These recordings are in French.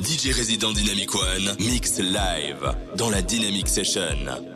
DJ résident Dynamic One, mix live dans la Dynamic Session.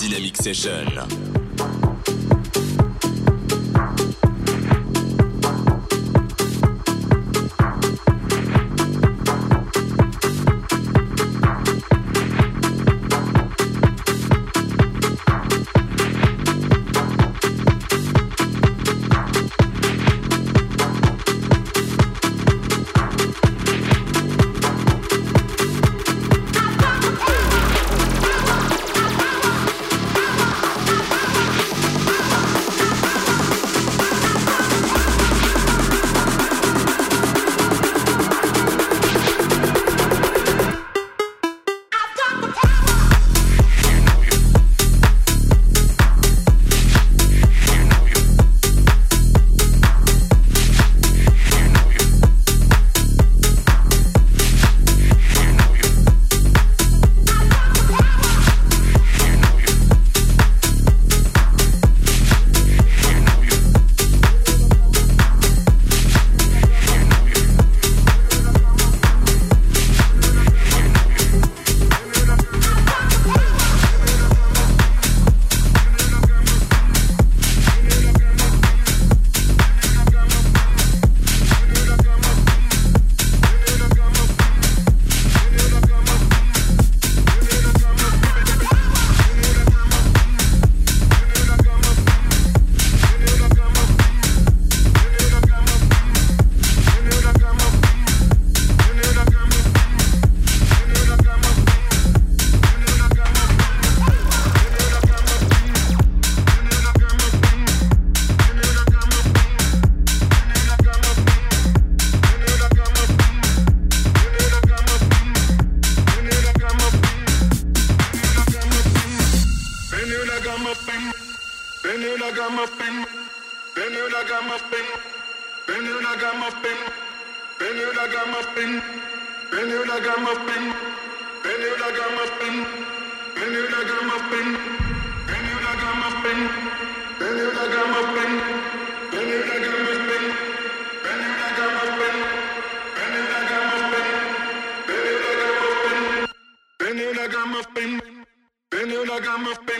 Session. I'm a.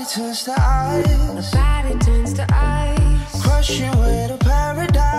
body turns to ice. The body turns to ice. Crushing with a paradise.